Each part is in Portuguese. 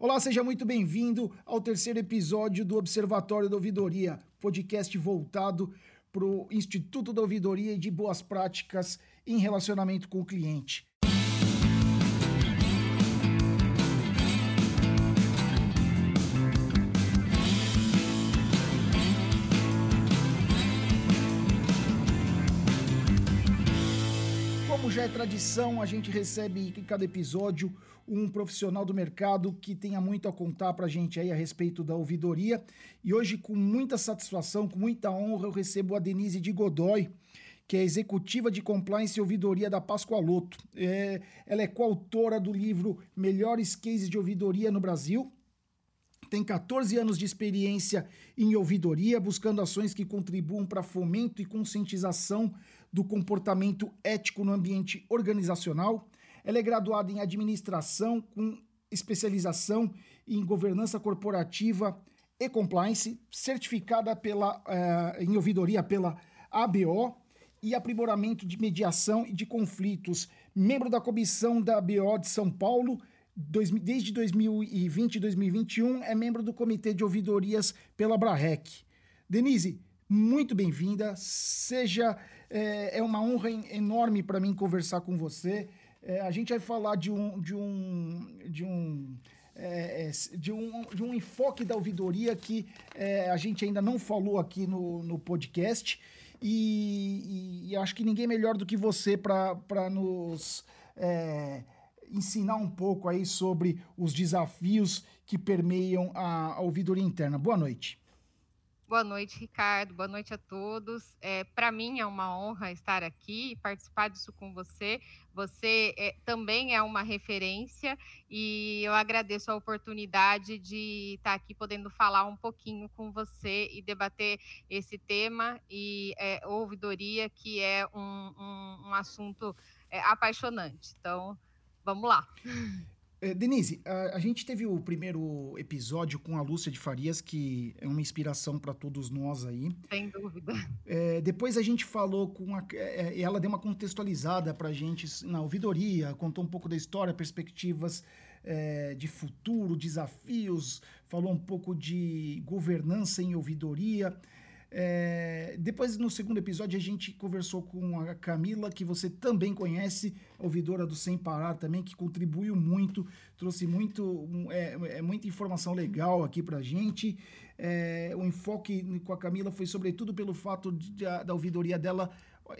Olá, seja muito bem-vindo ao terceiro episódio do Observatório da Ouvidoria, podcast voltado para o Instituto da Ouvidoria e de Boas Práticas em Relacionamento com o Cliente. Já é tradição, a gente recebe em cada episódio um profissional do mercado que tenha muito a contar para a gente aí a respeito da ouvidoria. E hoje, com muita satisfação, com muita honra, eu recebo a Denise de Godoy, que é executiva de compliance e ouvidoria da Pascoaloto. É, ela é coautora do livro Melhores Cases de Ouvidoria no Brasil, tem 14 anos de experiência em ouvidoria, buscando ações que contribuam para fomento e conscientização do comportamento ético no ambiente organizacional. Ela é graduada em administração com especialização em governança corporativa e compliance, certificada pela, uh, em ouvidoria pela ABO e aprimoramento de mediação e de conflitos, membro da comissão da ABO de São Paulo, dois, desde 2020 e 2021, é membro do comitê de ouvidorias pela Brarec. Denise, muito bem-vinda. Seja é, é, uma honra enorme para mim conversar com você. É, a gente vai falar de um de um de um é, é de um, de um enfoque da ouvidoria que é, a gente ainda não falou aqui no, no podcast e, e, e acho que ninguém melhor do que você para nos é, ensinar um pouco aí sobre os desafios que permeiam a, a ouvidoria interna. Boa noite. Boa noite, Ricardo. Boa noite a todos. É, Para mim é uma honra estar aqui e participar disso com você. Você é, também é uma referência e eu agradeço a oportunidade de estar aqui podendo falar um pouquinho com você e debater esse tema e é, ouvidoria, que é um, um, um assunto é, apaixonante. Então, vamos lá. É, Denise, a, a, gente teve o primeiro episódio com a Lúcia de Farias, que é uma inspiração para todos nós aí. Sem dúvida. É, depois a gente falou com a. É, ela deu uma contextualizada para a gente na ouvidoria, contou um pouco da história, perspectivas é, de futuro, desafios, falou um pouco de governança em ouvidoria. É, depois, no segundo episódio, a gente conversou com a Camila, que você também conhece, ouvidora do Sem Parar também, que contribuiu muito, trouxe muito, é, é muita informação legal aqui pra gente. É, o enfoque com a Camila foi sobretudo pelo fato de, de, da ouvidoria dela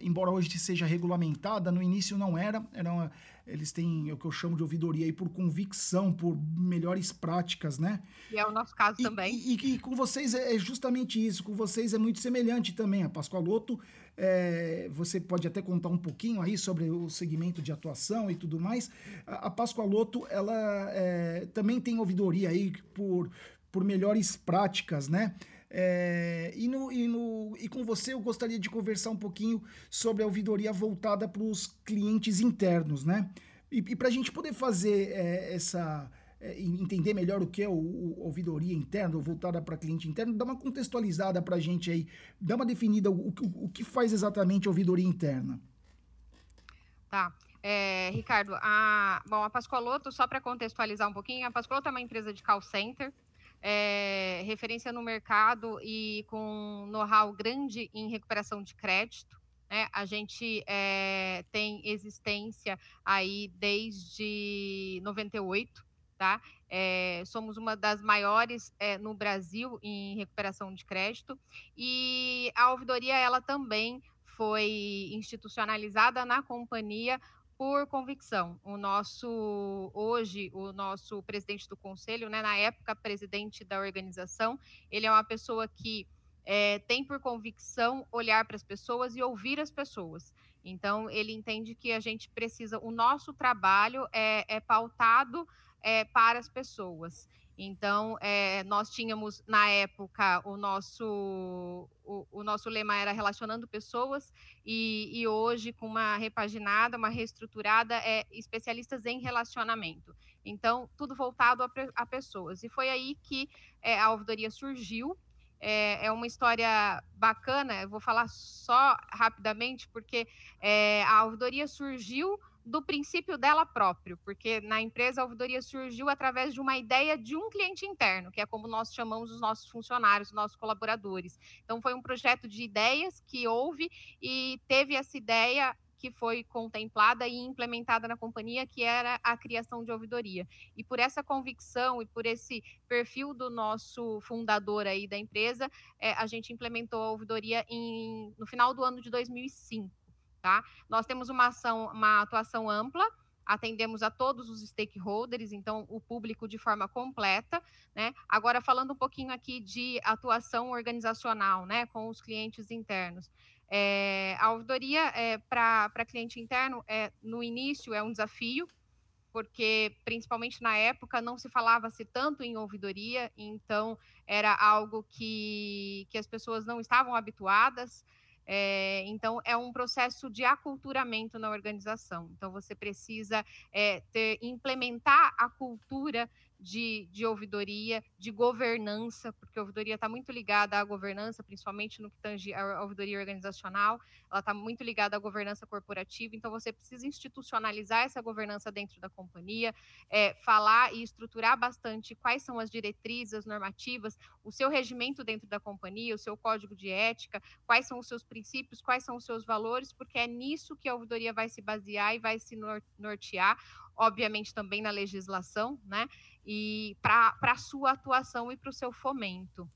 embora hoje seja regulamentada, no início não era, era uma, eles têm o que eu chamo de ouvidoria aí por convicção, por melhores práticas, né? E é o nosso caso e, também. E, e, e, com vocês é, é justamente isso, com vocês é muito semelhante também. A Pascoaloto, é, você pode até contar um pouquinho aí sobre o segmento de atuação e tudo mais. A, a Pascoaloto, ela é, também tem ouvidoria aí por, por melhores práticas, né? É, e, no, e, no, e com você eu gostaria de conversar um pouquinho sobre a ouvidoria voltada para os clientes internos, né? E, e para a gente poder fazer é, essa. É, entender melhor o que é o, o ouvidoria interna, voltada para cliente interno, dá uma contextualizada para a gente aí, dá uma definida o, o, o que faz exatamente a ouvidoria interna. Tá. É, Ricardo, a, bom, a Pascoaloto, só para contextualizar um pouquinho, a Pascoaloto é uma empresa de call center, é, referência no mercado e com know-how grande em recuperação de crédito. Né? A gente é, tem existência aí desde 98, tá? É, somos uma das maiores é, no Brasil em recuperação de crédito e a ouvidoria ela também foi institucionalizada na companhia por convicção. O nosso, hoje, o nosso presidente do conselho, né, na época presidente da organização, ele é uma pessoa que é, tem por convicção olhar para as pessoas e ouvir as pessoas. Então, ele entende que a gente precisa, o nosso trabalho é, é pautado é, para as pessoas. Então, é, nós tínhamos, na época, o nosso, o, o nosso lema era relacionando pessoas, e, e, hoje, com uma repaginada, uma reestruturada, é especialistas em relacionamento. Então, tudo voltado a, a pessoas. E foi aí que é, a ouvidoria surgiu. É, é, uma história bacana, eu vou falar só rapidamente, porque a ouvidoria surgiu do princípio dela próprio, porque na empresa a ouvidoria surgiu através de uma ideia de um cliente interno, que é como nós chamamos os nossos funcionários, os nossos colaboradores. Então foi um projeto de ideias que houve e teve essa ideia que foi contemplada e implementada na companhia, que era a criação de ouvidoria. E por essa convicção e por esse perfil do nosso fundador aí da empresa, é, a gente implementou a ouvidoria em, no final do ano de 2005 tá? Nós temos uma ação, uma atuação ampla, atendemos a todos os stakeholders, então o público de forma completa, né? Agora falando um pouquinho aqui de atuação organizacional, né, com os clientes internos. É, a ouvidoria é, para cliente interno é, no início é um desafio, porque principalmente na época não se falava-se tanto em ouvidoria, então era algo que, que as pessoas não estavam habituadas. É, então, é um processo de aculturamento na organização. Então, você precisa é, ter, implementar a cultura de, de ouvidoria, de governança, porque a ouvidoria está muito ligada à governança, principalmente no que tange a ouvidoria organizacional, ela está muito ligada à governança corporativa, então você precisa institucionalizar essa governança dentro da companhia, é, falar e estruturar bastante quais são as diretrizes, as normativas, o seu regimento dentro da companhia, o seu código de ética, quais são os seus princípios, quais são os seus valores, porque é nisso que a ouvidoria vai se basear e vai se nortear, obviamente também na legislação, né? E para a sua atuação e para o seu fomento.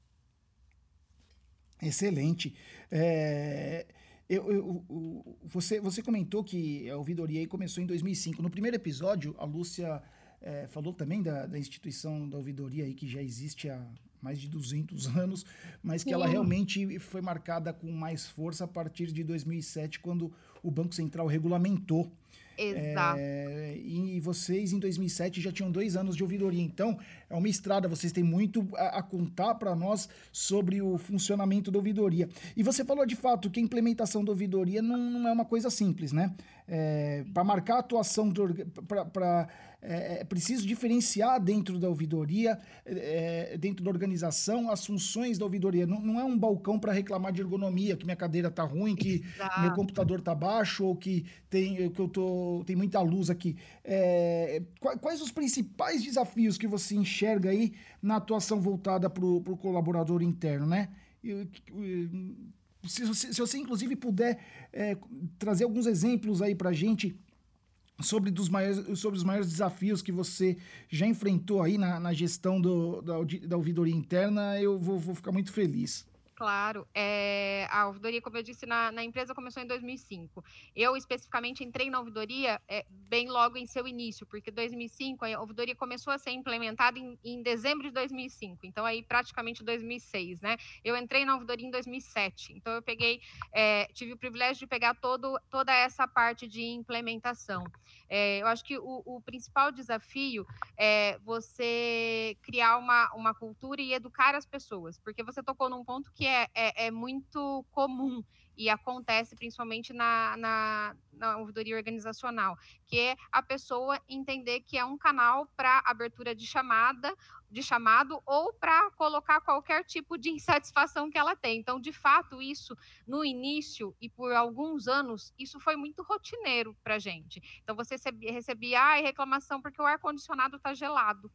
Excelente. É, eu, eu, você, você comentou que a ouvidoria começou em 2005. No primeiro episódio, a Lúcia é, falou também da, da, instituição da ouvidoria aí, que já existe há mais de 200 anos, mas que ela realmente foi marcada com mais força a partir de 2007, quando o Banco Central regulamentou Exato. É, e vocês, em 2007, já tinham dois anos de ouvidoria. Então, é uma estrada. Vocês têm muito a, a contar para nós sobre o funcionamento da ouvidoria. E você falou, de fato, que a implementação da ouvidoria não, não é uma coisa simples, né? É, para marcar a atuação, para é, é preciso diferenciar dentro da ouvidoria, é, dentro da organização, as funções da ouvidoria. Não, não é um balcão para reclamar de ergonomia, que minha cadeira tá ruim, que Exato. meu computador tá baixo, ou que tem, que eu tô, tem muita luz aqui. É, quais os principais desafios que você enxerga aí na atuação voltada para o colaborador interno, né? Se, se, se você, inclusive, puder é, trazer alguns exemplos aí para gente sobre, dos maiores, sobre os maiores desafios que você já enfrentou aí na, na gestão do, da, da ouvidoria interna, eu vou, vou ficar muito feliz. Claro, é, a ouvidoria, como eu disse, na, na, empresa começou em 2005. Eu, especificamente, entrei na ouvidoria é, bem logo em seu início, porque 2005, a ouvidoria começou a ser implementada em, em, dezembro de 2005, então aí praticamente 2006, né? Eu entrei na ouvidoria em 2007, então eu peguei, é, tive o privilégio de pegar todo, toda essa parte de implementação. Eu acho que o, o, principal desafio é você criar uma, uma cultura e educar as pessoas, porque você tocou num ponto que é, é, é muito comum e acontece principalmente na, na, na ouvidoria organizacional, que é a pessoa entender que é um canal para abertura de chamada, de chamado ou para colocar qualquer tipo de insatisfação que ela tem. Então, de fato, isso no início e por alguns anos, isso foi muito rotineiro para gente. Então, você recebia, recebia ah, reclamação porque o ar condicionado está gelado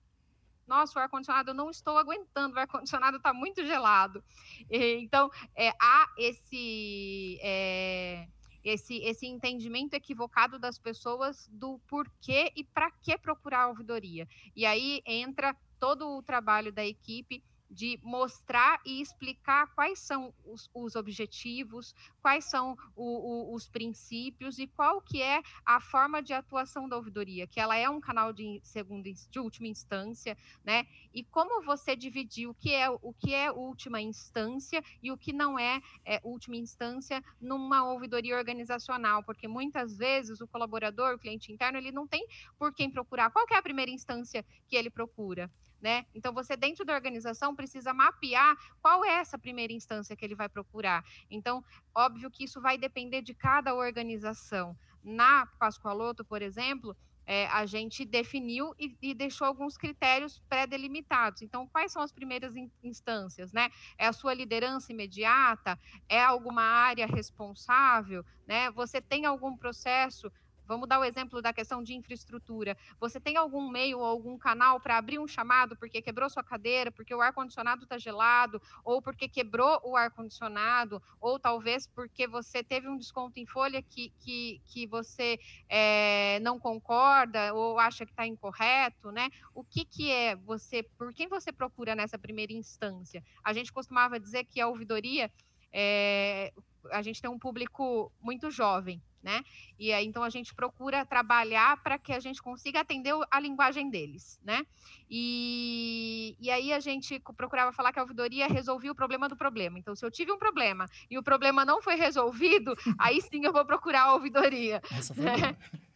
nossa, o ar-condicionado eu não estou aguentando, o ar-condicionado está muito gelado. Então, é, há esse, é, esse, esse entendimento equivocado das pessoas do porquê e para que procurar a ouvidoria. E aí entra todo o trabalho da equipe de mostrar e explicar quais são os, os objetivos, quais são o, o, os princípios e qual que é a forma de atuação da ouvidoria, que ela é um canal de segunda de última instância, né? E como você dividir o que é o que é última instância e o que não é, é última instância numa ouvidoria organizacional, porque muitas vezes o colaborador, o cliente interno, ele não tem por quem procurar. Qual que é a primeira instância que ele procura? né? Então você dentro da organização precisa mapear qual é essa primeira instância que ele vai procurar. Então, óbvio que isso vai depender de cada organização. Na Pascoaloto, por exemplo, é, a gente definiu e, e deixou alguns critérios pré-delimitados. Então, quais são as primeiras in, instâncias, né? É a sua liderança imediata? É alguma área responsável, né? Você tem algum processo vamos dar o exemplo da questão de infraestrutura. Você tem algum meio ou algum canal para abrir um chamado porque quebrou sua cadeira, porque o ar-condicionado está gelado, ou porque quebrou o ar-condicionado, ou talvez porque você teve um desconto em folha que, que, que você é, não concorda ou acha que está incorreto, né? O que, que é você, por quem você procura nessa primeira instância? A gente costumava dizer que a ouvidoria é, a gente tem um público muito jovem, né? E aí, então a gente procura trabalhar para que a gente consiga atender a linguagem deles, né? E, e aí a gente procurava falar que a ouvidoria resolvia o problema do problema. Então, se eu tive um problema e o problema não foi resolvido, aí sim eu vou procurar a ouvidoria. Essa foi né? Essa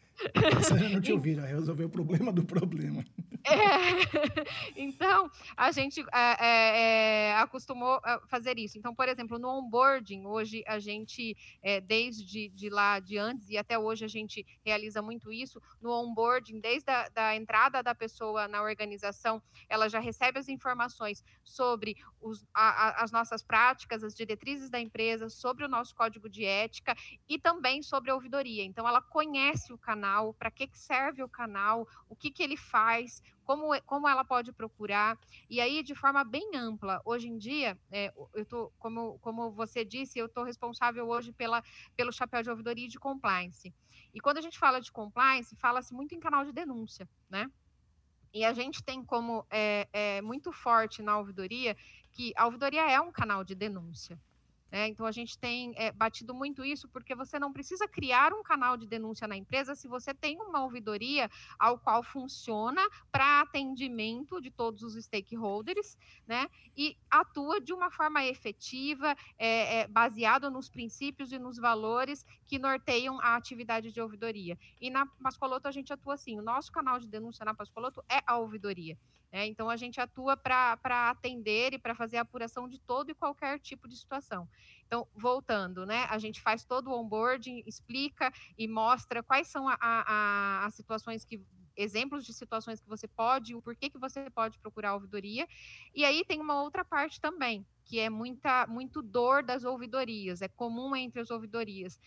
eu não te ouviram, resolver o problema do problema. É, então, a gente é, é, é, acostumou a fazer isso. Então, por exemplo, no onboarding, hoje a gente, é, desde de lá de antes e até hoje a gente realiza muito isso. No onboarding, desde a da entrada da pessoa na organização, ela já recebe as informações sobre os, a, a, as nossas práticas, as diretrizes da empresa, sobre o nosso código de ética e também sobre a ouvidoria. Então, ela conhece o canal, para que, que serve o canal, o que, que ele faz, como, como ela pode procurar, e aí de forma bem ampla. Hoje em dia, é, eu tô, como, como você disse, eu estou responsável hoje pela, pelo chapéu de ouvidoria e de compliance. E quando a gente fala de compliance, fala-se muito em canal de denúncia, né? E a gente tem como é, é, muito forte na ouvidoria que a ouvidoria é um canal de denúncia. É, então, a gente tem é, batido muito isso, porque você não precisa criar um canal de denúncia na empresa se você tem uma ouvidoria ao qual funciona para atendimento de todos os stakeholders, né? E atua de uma forma efetiva, é, baseado nos princípios e nos valores que norteiam a atividade de ouvidoria. E na Pascoloto a gente atua assim: o nosso canal de denúncia na Pascoloto é a ouvidoria. É, então, a gente atua para atender e para fazer a apuração de todo e qualquer tipo de situação. Então, voltando, né, a gente faz todo o onboarding, explica e mostra quais são as situações que exemplos de situações que você pode, o porquê que você pode procurar a ouvidoria. E aí tem uma outra parte também, que é muita, muito dor das ouvidorias, é comum entre as ouvidorias.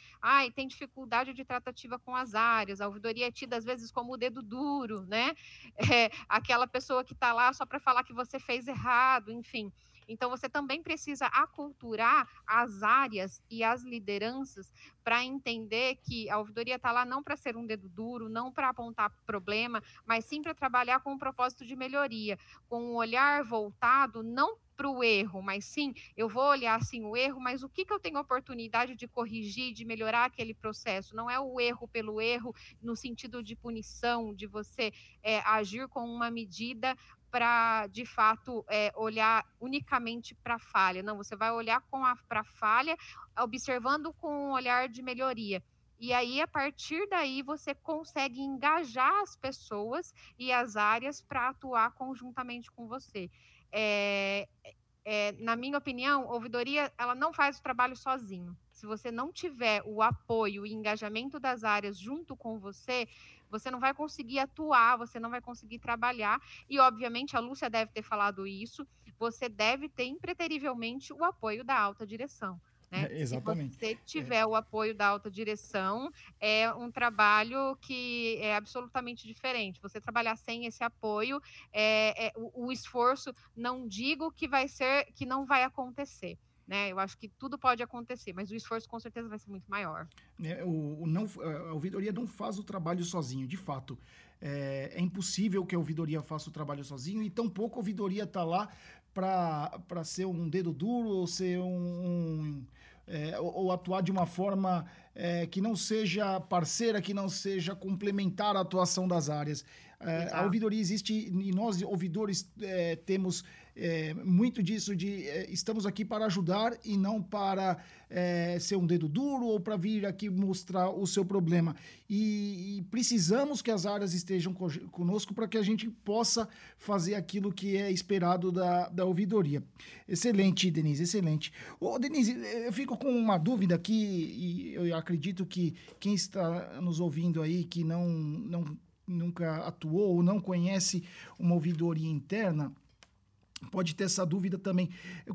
E tem dificuldade de tratativa com as áreas, a ouvidoria é tida às vezes como o dedo duro, né? É, aquela pessoa que está lá só para falar que você fez errado, enfim. Então, você também precisa aculturar as áreas e as lideranças para entender que a ouvidoria está lá não para ser um dedo duro, não para apontar problema, mas sim para trabalhar com um propósito de melhoria, com um olhar voltado não para o erro, mas sim, eu vou olhar assim o erro, mas o que, que eu tenho oportunidade de corrigir, de melhorar aquele processo? Não é o erro pelo erro, no sentido de punição, de você é, agir com uma medida para, de fato, é, olhar unicamente para a falha. Não, você vai olhar para a falha, observando com um olhar de melhoria. E aí, a partir daí, você consegue engajar as pessoas e as áreas para atuar conjuntamente com você. É, é, na minha opinião, ouvidoria ela não faz o trabalho sozinho. Se você não tiver o apoio e engajamento das áreas junto com você, você não vai conseguir atuar, você não vai conseguir trabalhar. E, obviamente, a Lúcia deve ter falado isso, você deve ter impreterivelmente o apoio da alta direção. Né? É, exatamente. Se você tiver é. o apoio da alta direção, é um trabalho que é absolutamente diferente. Você trabalhar sem esse apoio, é, é o, o esforço, não digo que vai ser, que não vai acontecer né? Eu acho que tudo pode acontecer, mas o esforço com certeza vai ser muito maior. É, o, o, não, a ouvidoria não faz o trabalho sozinho, de fato. É, é, impossível que a ouvidoria faça o trabalho sozinho e tampouco a ouvidoria está lá para ser um dedo duro ou ser um, um é, ou, ou, atuar de uma forma é, que não seja parceira, que não seja complementar a atuação das áreas. É, a ouvidoria existe e nós, ouvidores, é, temos é, muito disso de é, estamos aqui para ajudar e não para é, ser um dedo duro ou para vir aqui mostrar o seu problema. E, e precisamos que as áreas estejam conosco para que a gente possa fazer aquilo que é esperado da, da ouvidoria. Excelente, Denise, excelente. Ô, Denise, eu fico com uma dúvida aqui e eu acredito que quem está nos ouvindo aí que não, não nunca atuou ou não conhece uma ouvidoria interna, pode ter essa dúvida também.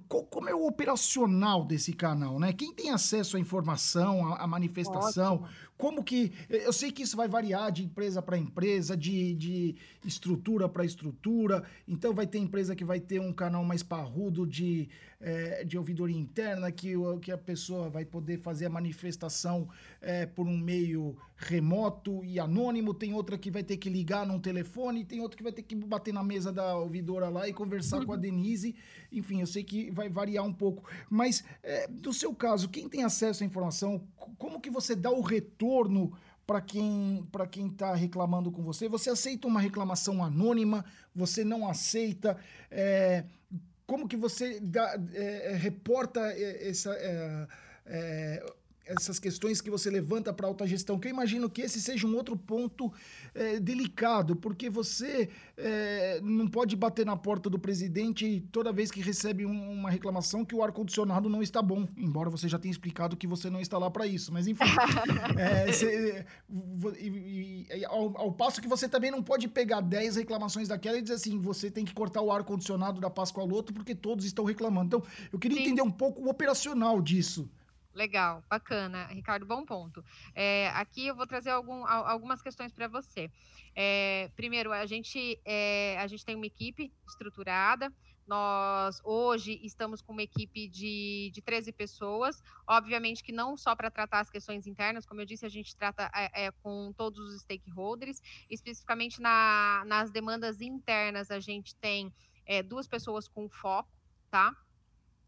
Como é o operacional desse canal, né? Quem tem acesso à informação, à, manifestação? Ótimo. Como que. Eu sei que isso vai variar de empresa para empresa, de, de estrutura para estrutura. Então, vai ter empresa que vai ter um canal mais parrudo de, é, de ouvidoria interna, que, que a pessoa vai poder fazer a manifestação é, por um meio remoto e anônimo. Tem outra que vai ter que ligar num telefone, tem outra que vai ter que bater na mesa da ouvidora lá e conversar com a Denise. Enfim, eu sei que vai variar um pouco. Mas, é, do seu caso, quem tem acesso à informação, como que você dá o retorno para quem para quem está reclamando com você? Você aceita uma reclamação anônima? Você não aceita? É, como que você dá, é, reporta é, essa é, é essas questões que você levanta para a alta gestão, que eu imagino que esse seja um outro ponto é, delicado, porque você é, não pode bater na porta do presidente toda vez que recebe um, uma reclamação que o ar-condicionado não está bom, embora você já tenha explicado que você não está lá para isso, mas enfim. é, cê, e, e, ao, ao, passo que você também não pode pegar 10 reclamações daquela e dizer assim, você tem que cortar o ar-condicionado da Páscoa ao outro porque todos estão reclamando. Então, eu queria Sim. entender um pouco o operacional disso. Legal, bacana, Ricardo, bom ponto. É, aqui eu vou trazer algum, algumas questões para você. É, primeiro, a gente, é, a gente tem uma equipe estruturada, nós hoje estamos com uma equipe de, de 13 pessoas, obviamente que não só para tratar as questões internas, como eu disse, a gente trata é, com todos os stakeholders, especificamente na, nas demandas internas, a gente tem duas pessoas com foco, tá?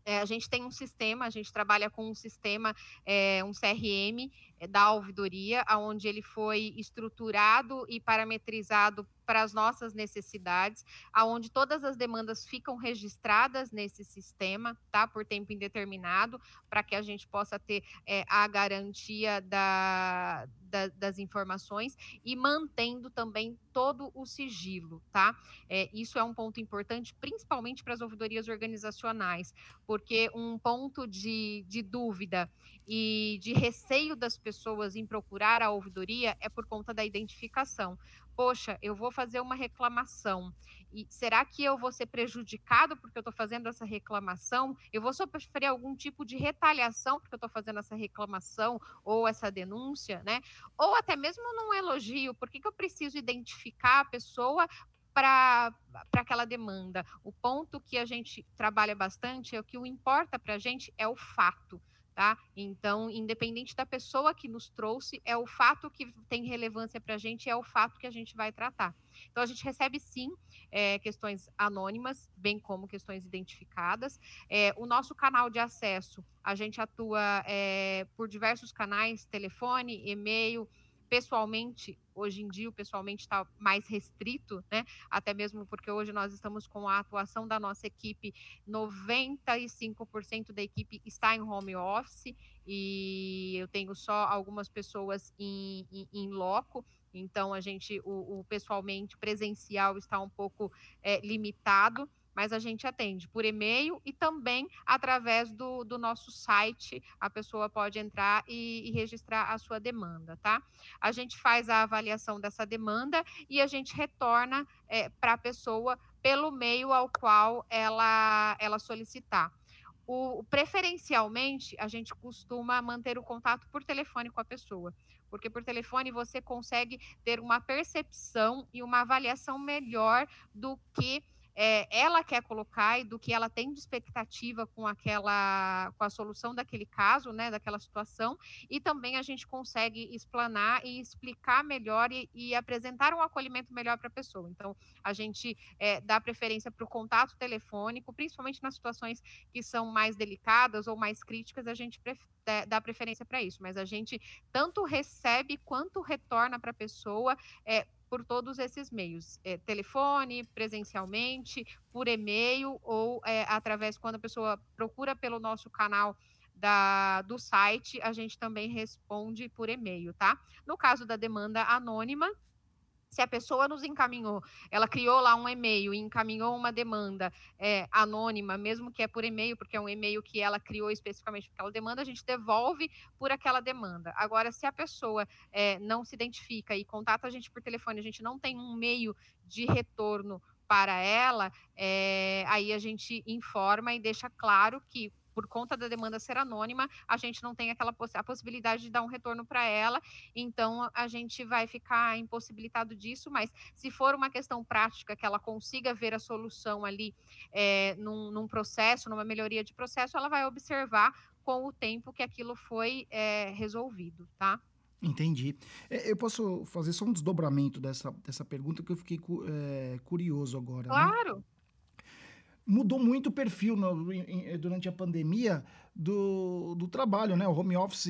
É, a gente tem um sistema, a gente trabalha com um sistema, é, um CRM da ouvidoria, onde ele foi estruturado e parametrizado para as nossas necessidades, aonde todas as demandas ficam registradas nesse sistema, tá, por tempo indeterminado, para que a gente possa ter é, a garantia da, da, das informações e mantendo também todo o sigilo, tá? É, isso é um ponto importante, principalmente para as ouvidorias organizacionais, porque um ponto de, de dúvida e de receio das pessoas em procurar a ouvidoria é por conta da identificação poxa, eu vou fazer uma reclamação. E será que eu vou ser prejudicado porque eu estou fazendo essa reclamação? Eu vou sofrer algum tipo de retaliação porque eu estou fazendo essa reclamação ou essa denúncia, né? Ou até mesmo num elogio, por que, que eu preciso identificar a pessoa para aquela demanda. O ponto que a gente trabalha bastante é que o importa para a gente é o fato tá? Então, independente da pessoa que nos trouxe, é o fato que tem relevância para a gente, é o fato que a gente vai tratar. Então, a gente recebe sim é, questões anônimas, bem como questões identificadas. É, o nosso canal de acesso, a gente atua é, por diversos canais, telefone, e-mail, pessoalmente, hoje em dia, o pessoalmente está mais restrito, né? Até mesmo porque hoje nós estamos com a atuação da nossa equipe, 95% da equipe está em home office e eu tenho só algumas pessoas em, em, em loco. Então, a gente, o, o pessoalmente presencial está um pouco é, limitado mas a gente atende por e-mail e também através do, do nosso site. A pessoa pode entrar e, e registrar a sua demanda, tá? A gente faz a avaliação dessa demanda e a gente retorna é, para a pessoa pelo meio ao qual ela, ela solicitar. O, preferencialmente, a gente costuma manter o contato por telefone com a pessoa, porque por telefone você consegue ter uma percepção e uma avaliação melhor do que é, ela quer colocar e do que ela tem de expectativa com aquela com a solução daquele caso, né, daquela situação, e também a gente consegue explanar e explicar melhor e, e apresentar um acolhimento melhor para a pessoa. Então, a gente é, dá preferência para o contato telefônico, principalmente nas situações que são mais delicadas ou mais críticas, a gente dá preferência para isso, mas a gente tanto recebe quanto retorna para a pessoa é, por todos esses meios, é, telefone, presencialmente, por e-mail ou é, através quando a pessoa procura pelo nosso canal da, do site, a gente também responde por e-mail, tá? No caso da demanda anônima, se a pessoa nos encaminhou, ela criou lá um e-mail e encaminhou uma demanda é, anônima, mesmo que é por e-mail, porque é um e-mail que ela criou especificamente para aquela demanda, a gente devolve por aquela demanda. Agora, se a pessoa é, não se identifica e contata a gente por telefone, a gente não tem um meio de retorno para ela, é, aí a gente informa e deixa claro que por conta da demanda ser anônima, a gente não tem aquela poss a possibilidade de dar um retorno para ela, então a gente vai ficar impossibilitado disso, mas se for uma questão prática, que ela consiga ver a solução ali é, num, num, processo, numa melhoria de processo, ela vai observar com o tempo que aquilo foi é, resolvido, tá? Entendi. Eu posso fazer só um desdobramento dessa, dessa pergunta que eu fiquei é, curioso agora. Né? Claro. Né? Mudou muito o perfil no, durante a pandemia do, do trabalho, né? O home office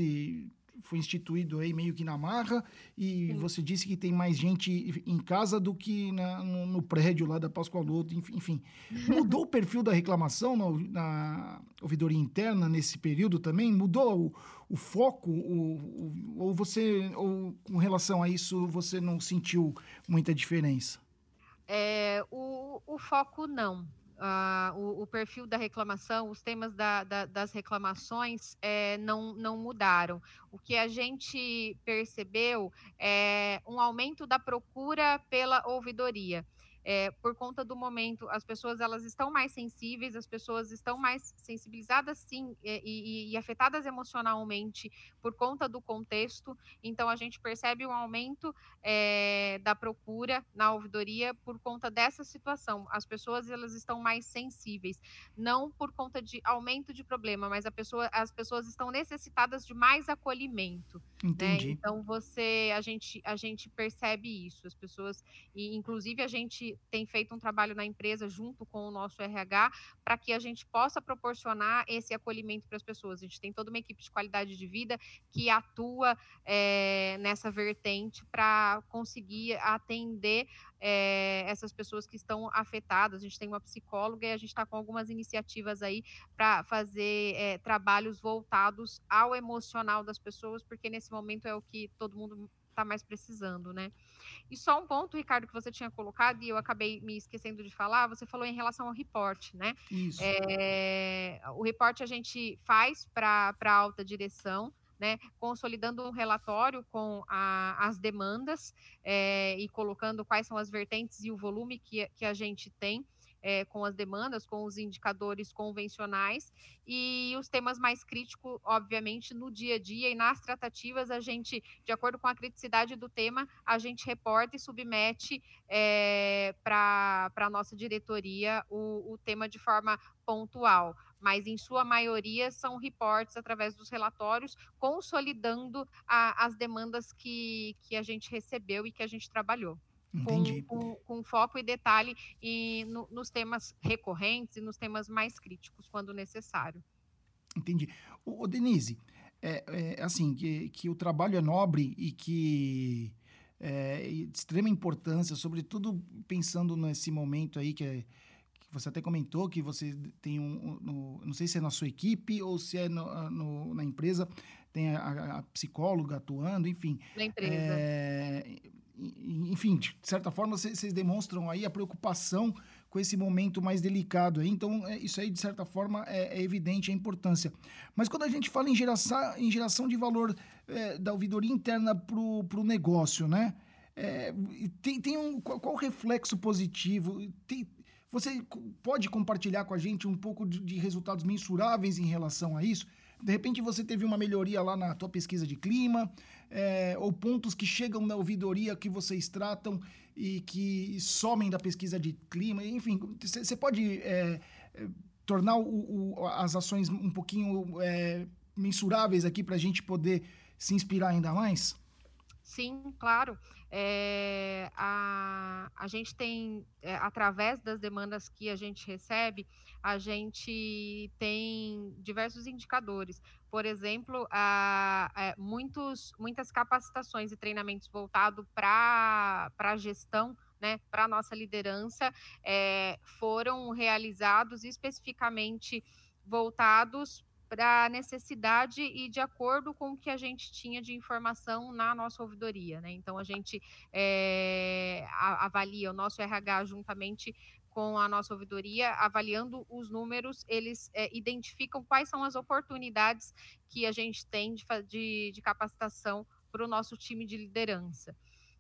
foi instituído aí meio que na marra e Sim. você disse que tem mais gente em casa do que na, no, no, prédio lá da Pascoaloto, enfim. Mudou o perfil da reclamação na, na, ouvidoria interna nesse período também? Mudou o, o foco? O, o, ou você, ou com relação a isso, você não sentiu muita diferença? É, o, o foco não uh, o, o, perfil da reclamação, os temas da, da, das reclamações é, não, não mudaram. O que a gente percebeu é um aumento da procura pela ouvidoria é, por conta do momento, as pessoas elas estão mais sensíveis, as pessoas estão mais sensibilizadas sim e, e, e, afetadas emocionalmente por conta do contexto. Então a gente percebe um aumento é, da procura na ouvidoria por conta dessa situação. As pessoas elas estão mais sensíveis, não por conta de aumento de problema, mas a pessoa, as pessoas estão necessitadas de mais acolhimento. Né? Entendi. Né? Então você, a gente, a gente percebe isso. As pessoas e inclusive a gente tem feito um trabalho na empresa junto com o nosso RH para que a gente possa proporcionar esse acolhimento para as pessoas. A gente tem toda uma equipe de qualidade de vida que atua é, nessa vertente para conseguir atender é, essas pessoas que estão afetadas. A gente tem uma psicóloga e a gente está com algumas iniciativas aí para fazer é, trabalhos voltados ao emocional das pessoas, porque nesse momento é o que todo mundo está mais precisando, né? E só um ponto, Ricardo, que você tinha colocado e eu acabei me esquecendo de falar, você falou em relação ao report, né? Isso. É, o report a gente faz para a alta direção, né, consolidando um relatório com a, as demandas é, e colocando quais são as vertentes e o volume que, que a gente tem é, com as demandas, com os indicadores convencionais e os temas mais críticos, obviamente, no dia a dia e nas tratativas, a gente, de acordo com a criticidade do tema, a gente reporta e submete é, para a nossa diretoria o, o tema de forma pontual mas em sua maioria são reportes através dos relatórios, consolidando a, as demandas que, que a gente recebeu e que a gente trabalhou. Entendi. Com, com, com foco e detalhe e no, nos temas recorrentes e nos temas mais críticos, quando necessário. Entendi. O, o Denise, é, é, assim, que, que o trabalho é nobre e que é de extrema importância, sobretudo pensando nesse momento aí que, é, que você até comentou que você tem um, no, não sei se é na sua equipe ou se é no, no, na empresa, tem a, a, psicóloga atuando, enfim. Na empresa. É, enfim, de certa forma, vocês demonstram aí a preocupação com esse momento mais delicado. Aí. Então, é, isso aí, de certa forma, é, é, evidente a importância. Mas quando a gente fala em geração, em geração de valor é, da ouvidoria interna para o negócio, né? É, tem, tem um, qual, qual reflexo positivo? Tem, você pode compartilhar com a gente um pouco de, de resultados mensuráveis em relação a isso? De repente você teve uma melhoria lá na tua pesquisa de clima, é, ou pontos que chegam na ouvidoria que vocês tratam e que somem da pesquisa de clima, enfim, você pode é, é, tornar o, o, as ações um pouquinho é, mensuráveis aqui para a gente poder se inspirar ainda mais? Sim, claro. É, a, a gente tem, é, através das demandas que a gente recebe, a gente tem diversos indicadores. Por exemplo, a, a muitos, muitas capacitações e treinamentos voltados para a gestão né, para a nossa liderança, é, foram realizados especificamente voltados para a necessidade e de acordo com o que a gente tinha de informação na nossa ouvidoria. Né? Então, a gente é, avalia o nosso RH juntamente com a nossa ouvidoria, avaliando os números, eles é, identificam quais são as oportunidades que a gente tem de, de, de capacitação para o nosso time de liderança.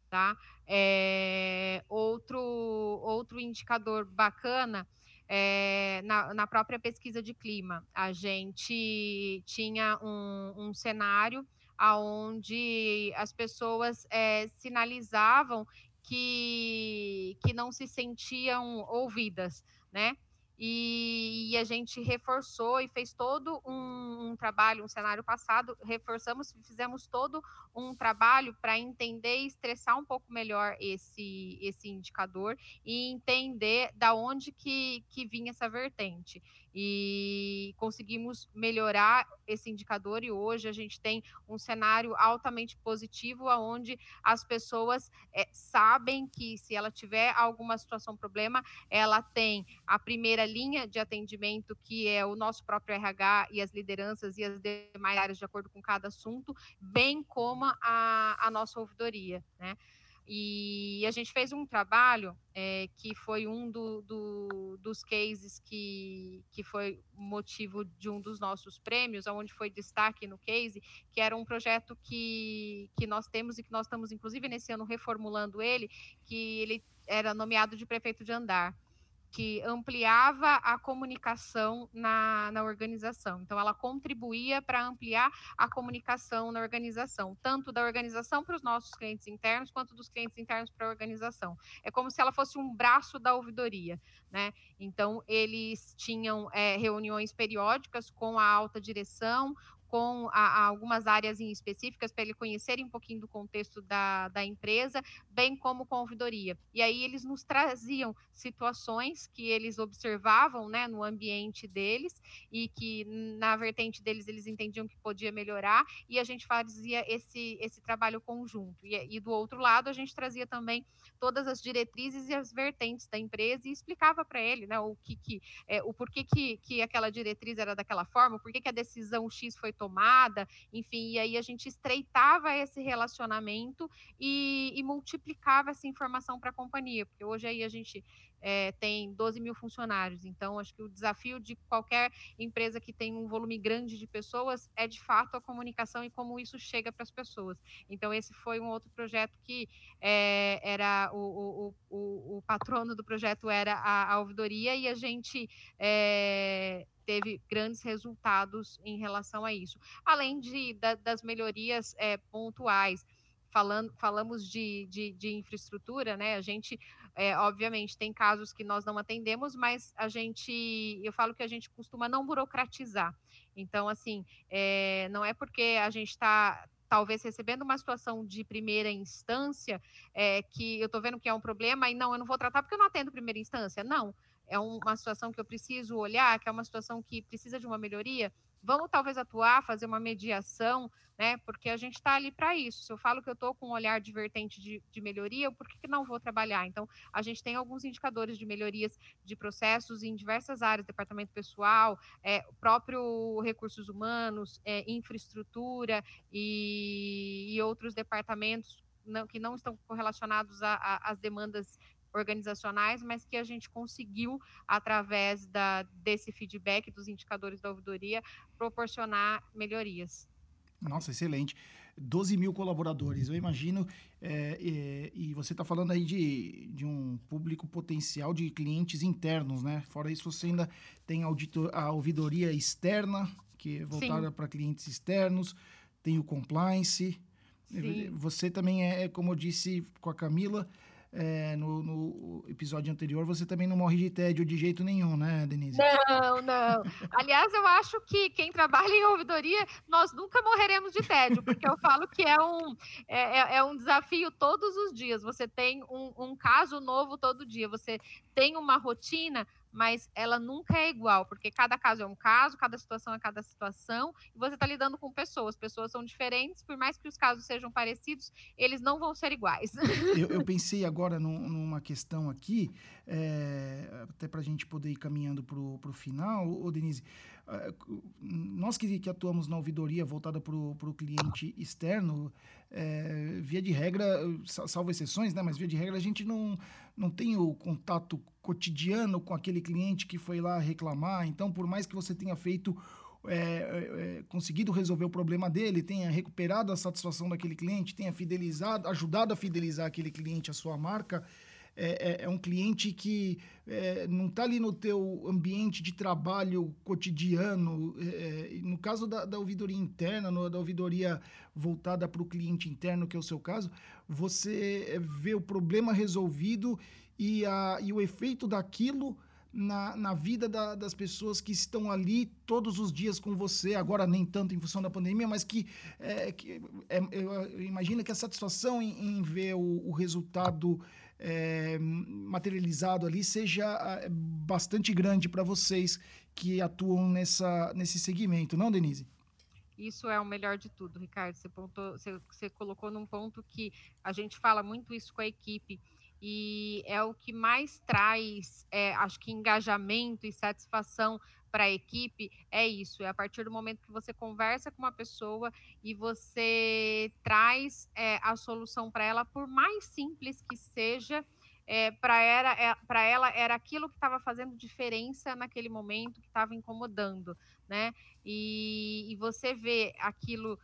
tá? É, outro, outro indicador bacana é, na, na, própria pesquisa de clima, a gente tinha um, um cenário onde as pessoas é, sinalizavam que, que não se sentiam ouvidas, né? E, e, a gente reforçou e fez todo um, um, trabalho, um cenário passado, reforçamos, fizemos todo um trabalho para entender e estressar um pouco melhor esse, esse indicador e entender da onde que, que vinha essa vertente e conseguimos melhorar esse indicador e hoje a gente tem um cenário altamente positivo onde as pessoas é, sabem que se ela tiver alguma situação problema ela tem a primeira linha de atendimento que é o nosso próprio RH e as lideranças e as demais áreas de acordo com cada assunto bem como a, a nossa ouvidoria né e a gente fez um trabalho é, que foi um do, do, dos cases que, que foi motivo de um dos nossos prêmios, onde foi destaque no case, que era um projeto que, que nós temos e que nós estamos, inclusive, nesse ano reformulando ele, que ele era nomeado de prefeito de andar que ampliava a comunicação na, na organização. Então, ela contribuía para ampliar a comunicação na organização, tanto da organização para os nossos clientes internos, quanto dos clientes internos para a organização. É como se ela fosse um braço da ouvidoria, né? Então, eles tinham é, reuniões periódicas com a alta direção, com a, a algumas áreas em específicas para ele conhecerem um pouquinho do contexto da, da empresa, bem como com a ouvidoria. E aí eles nos traziam situações que eles observavam né, no ambiente deles e que na vertente deles eles entendiam que podia melhorar e a gente fazia esse, esse trabalho conjunto. E, e do outro lado, a gente trazia também todas as diretrizes e as vertentes da empresa e explicava para ele né, o que, que é, o porquê que, que aquela diretriz era daquela forma, por que a decisão X foi tomada, enfim, e aí a gente estreitava esse relacionamento e, e multiplicava essa informação para a companhia, porque hoje aí a gente é, tem 12 mil funcionários. Então, acho que o desafio de qualquer empresa que tem um volume grande de pessoas é, de fato, a comunicação e como isso chega para as pessoas. Então, esse foi um outro projeto que é, era o, o, o, o, patrono do projeto era a, a ouvidoria e a gente é, teve grandes resultados em relação a isso. Além de, da, das melhorias pontuais. Falando, falamos de, de, de, infraestrutura, né? A gente, é, obviamente, tem casos que nós não atendemos, mas a gente, eu falo que a gente costuma não burocratizar. Então, assim, é, não é porque a gente está talvez recebendo uma situação de primeira instância é, que eu estou vendo que é um problema e não, eu não vou tratar porque eu não atendo primeira instância. Não é uma situação que eu preciso olhar, que é uma situação que precisa de uma melhoria, vamos talvez atuar, fazer uma mediação, né? Porque a gente está ali para isso. Se eu falo que eu estou com um olhar divertente de, de melhoria, por que, que não vou trabalhar? Então, a gente tem alguns indicadores de melhorias de processos em diversas áreas, departamento pessoal, é, próprio recursos humanos, é, infraestrutura e, e outros departamentos não, que não estão correlacionados às demandas organizacionais, mas que a gente conseguiu, através da, desse feedback dos indicadores da ouvidoria, proporcionar melhorias. Nossa, excelente. 12 mil colaboradores, eu imagino, é, é, e você está falando aí de, de um público potencial de clientes internos, né? Fora isso, você ainda tem auditor, a ouvidoria externa, que é voltada para clientes externos, tem o compliance. Sim. Você também é, como eu disse com a Camila, é, no, no, episódio anterior, você também não morre de tédio de jeito nenhum, né, Denise? Não, não. Aliás, eu acho que quem trabalha em ouvidoria, nós nunca morreremos de tédio, porque eu falo que é um, é, é, é um desafio todos os dias. Você tem um, um caso novo todo dia, você tem uma rotina mas ela nunca é igual, porque cada caso é um caso, cada situação é cada situação, e você está lidando com pessoas. Pessoas são diferentes, por mais que os casos sejam parecidos, eles não vão ser iguais. Eu, eu pensei agora num, numa questão aqui, é, até para a gente poder ir caminhando para o final, ô Denise. É, nós que, que, atuamos na ouvidoria voltada para o cliente externo, é, via de regra, salvo exceções, né, mas via de regra a gente não, não tem o contato cotidiano com aquele cliente que foi lá reclamar. Então, por mais que você tenha feito é, é, conseguido resolver o problema dele, tenha recuperado a satisfação daquele cliente, tenha fidelizado, ajudado a fidelizar aquele cliente à sua marca, é, é, é um cliente que é, não está ali no teu ambiente de trabalho cotidiano. É, no caso da, da ouvidoria interna, no, da ouvidoria voltada para o cliente interno, que é o seu caso, você vê o problema resolvido e, a, e o efeito daquilo na, na vida da, das pessoas que estão ali todos os dias com você, agora nem tanto em função da pandemia, mas que, é, que é, eu imagino que a satisfação em, em ver o, o resultado é, materializado ali seja é, bastante grande para vocês que atuam nessa, nesse segmento, não, Denise? Isso é o melhor de tudo, Ricardo. Você, pontou, você, você colocou num ponto que a gente fala muito isso com a equipe e é o que mais traz, é, acho que engajamento e satisfação para a equipe é isso. É a partir do momento que você conversa com uma pessoa e você traz é, a solução para ela, por mais simples que seja, é, para é, ela era aquilo que estava fazendo diferença naquele momento, que estava incomodando, né? E, e, você vê aquilo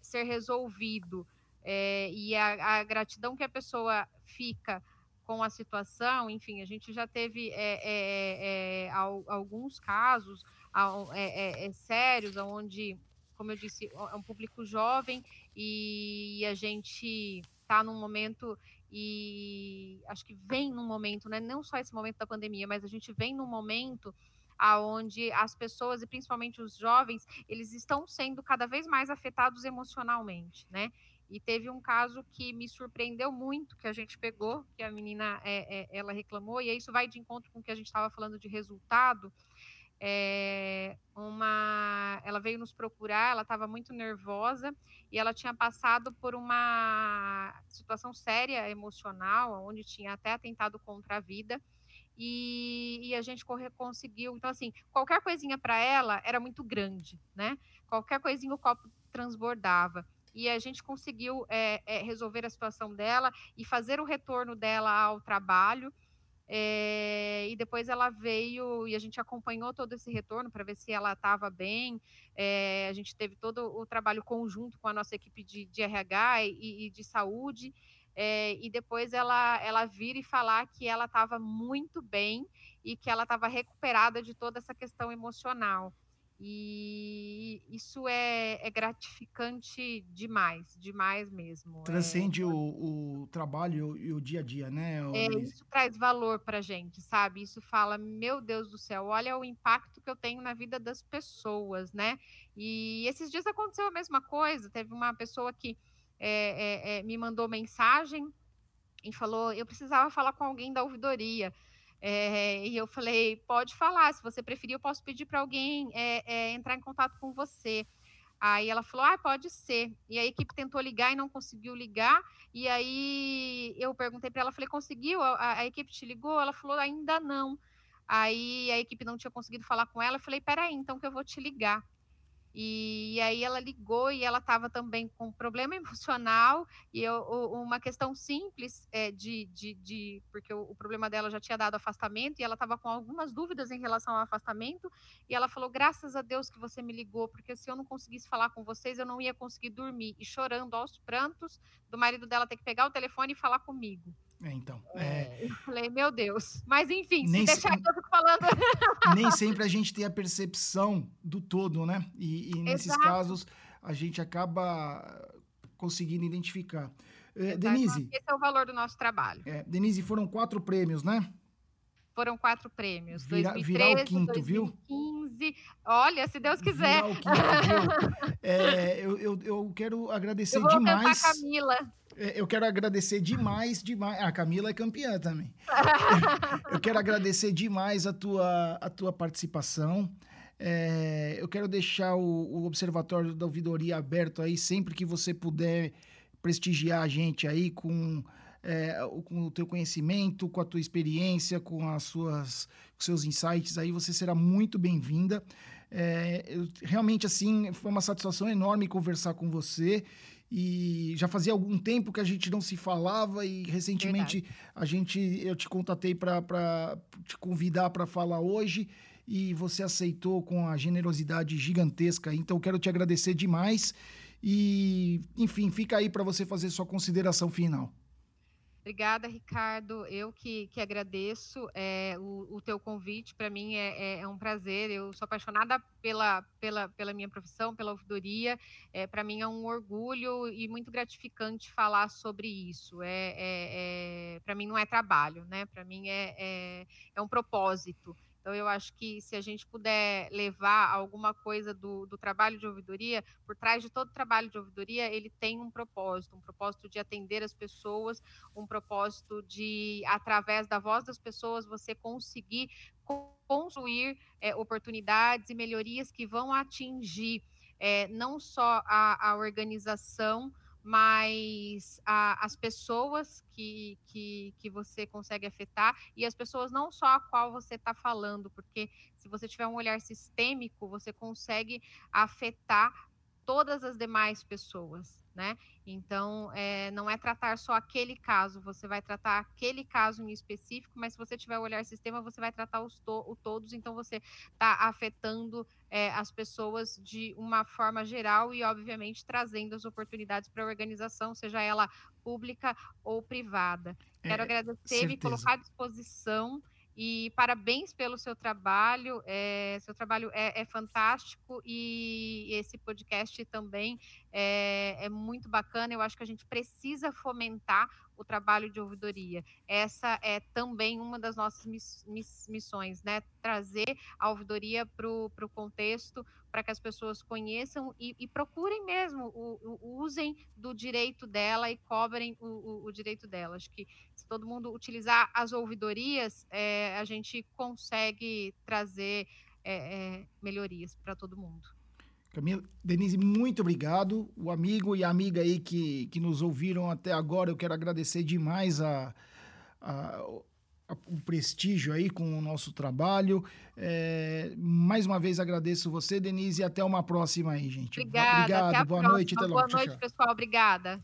ser resolvido é, e a, a, gratidão que a pessoa fica com a situação, enfim, a gente já teve é, é, alguns casos sérios, onde, como eu disse, é um público jovem e a gente está num momento e acho que vem num momento, né, não só esse momento da pandemia, mas a gente vem num momento aonde as pessoas e principalmente os jovens eles estão sendo cada vez mais afetados emocionalmente, né? E teve um caso que me surpreendeu muito, que a gente pegou, que a menina é, é, ela reclamou, e isso vai de encontro com o que a gente estava falando de resultado. É, uma, ela veio nos procurar, ela estava muito nervosa e ela tinha passado por uma situação séria emocional, onde tinha até atentado contra a vida. E, e a gente corre, conseguiu. Então, assim, qualquer coisinha para ela era muito grande, né? Qualquer coisinha o copo transbordava e a gente conseguiu é, é, resolver a situação dela e fazer o retorno dela ao trabalho. É, e depois ela veio e a gente acompanhou todo esse retorno para ver se ela estava bem. É, a gente teve todo o trabalho conjunto com a nossa equipe de, de RH e, e, de saúde. É, e depois ela, ela vir e falar que ela estava muito bem e que ela estava recuperada de toda essa questão emocional. E isso é, é gratificante demais, demais mesmo. Transcende é, o, o trabalho e o dia a dia, né? É, isso traz valor para gente, sabe? Isso fala, meu Deus do céu, olha o impacto que eu tenho na vida das pessoas, né? E esses dias aconteceu a mesma coisa. Teve uma pessoa que é, me mandou mensagem e falou: eu precisava falar com alguém da ouvidoria. É, e eu falei, pode falar, se você preferir, eu posso pedir para alguém é, é, entrar em contato com você. Aí ela falou, ah, pode ser. E a equipe tentou ligar e não conseguiu ligar. E aí eu perguntei para ela, falei, conseguiu? A, a, equipe te ligou? Ela falou, ainda não. Aí a equipe não tinha conseguido falar com ela. Eu falei, peraí, então que eu vou te ligar. E, aí ela ligou e ela estava também com problema emocional e eu, uma questão simples é, de, de, de, porque o, o, problema dela já tinha dado afastamento e ela estava com algumas dúvidas em relação ao afastamento e ela falou graças a Deus que você me ligou porque se eu não conseguisse falar com vocês eu não ia conseguir dormir e chorando aos prantos do marido dela ter que pegar o telefone e falar comigo. É, então. É... Eu falei, meu Deus. Mas enfim, nem se deixar se... eu fico falando. Nem sempre a gente tem a percepção do todo, né? E, e nesses Exato. casos a gente acaba conseguindo identificar. É, Denise. Esse é o valor do nosso trabalho. É, Denise, foram quatro prêmios, né? Foram quatro prêmios. Vira, 2013, virar o quinto, 2015. viu? Olha, se Deus quiser. Virar o quinto, viu? É, eu, eu, eu quero agradecer eu vou demais. Camila. É, eu quero agradecer demais, demais. A Camila é campeã também. eu quero agradecer demais a tua, a tua participação. É, eu quero deixar o, o, Observatório da Ouvidoria aberto aí sempre que você puder prestigiar a gente aí com, é, com o teu conhecimento, com a tua experiência, com as suas com seus insights aí, você será muito bem-vinda. É, realmente, assim, foi uma satisfação enorme conversar com você e já fazia algum tempo que a gente não se falava e recentemente Verdade. a gente eu te contatei para te convidar para falar hoje e você aceitou com a generosidade gigantesca. Então quero te agradecer demais e enfim, fica aí para você fazer sua consideração final. Obrigada, Ricardo. Eu que, que agradeço é, o, o teu convite. Para mim é, é, é, um prazer. Eu sou apaixonada pela, pela, pela minha profissão, pela ouvidoria. É, Para mim é um orgulho e muito gratificante falar sobre isso. É, é, é Para mim não é trabalho, né? Para mim é, é, é um propósito. Então, eu acho que se a gente puder levar alguma coisa do, do, trabalho de ouvidoria, por trás de todo trabalho de ouvidoria, ele tem um propósito, um propósito de atender as pessoas, um propósito de, através da voz das pessoas, você conseguir construir é, oportunidades e melhorias que vão atingir é, não só a, a organização, mas a, as pessoas que, que, que você consegue afetar e as pessoas não só a qual você está falando, porque se você tiver um olhar sistêmico, você consegue afetar todas as demais pessoas né? Então, é, não é tratar só aquele caso, você vai tratar aquele caso em específico, mas se você tiver o olhar sistema, você vai tratar os to o todos, então você está afetando é, as pessoas de uma forma geral e, obviamente, trazendo as oportunidades para a organização, seja ela pública ou privada. Quero é, agradecer, me colocar à disposição e parabéns pelo seu trabalho. É, seu trabalho é, é, fantástico e esse podcast também é, é, muito bacana. Eu acho que a gente precisa fomentar o trabalho de ouvidoria. Essa é também uma das nossas miss, miss, missões, né? Trazer a ouvidoria para o contexto, para que as pessoas conheçam e, e procurem mesmo, o, o, usem do direito dela e cobrem o, o, direito dela. Acho que se todo mundo utilizar as ouvidorias, é, a gente consegue trazer é, é, melhorias para todo mundo. Camila, Denise, muito obrigado. O amigo e a amiga aí que, que nos ouviram até agora, eu quero agradecer demais a, a o prestígio aí com o nosso trabalho. É, mais uma vez agradeço você, Denise, e até uma próxima aí, gente. Obrigada. Obrigado. Boa próxima. noite. Até logo. Boa noite, pessoal. Obrigada.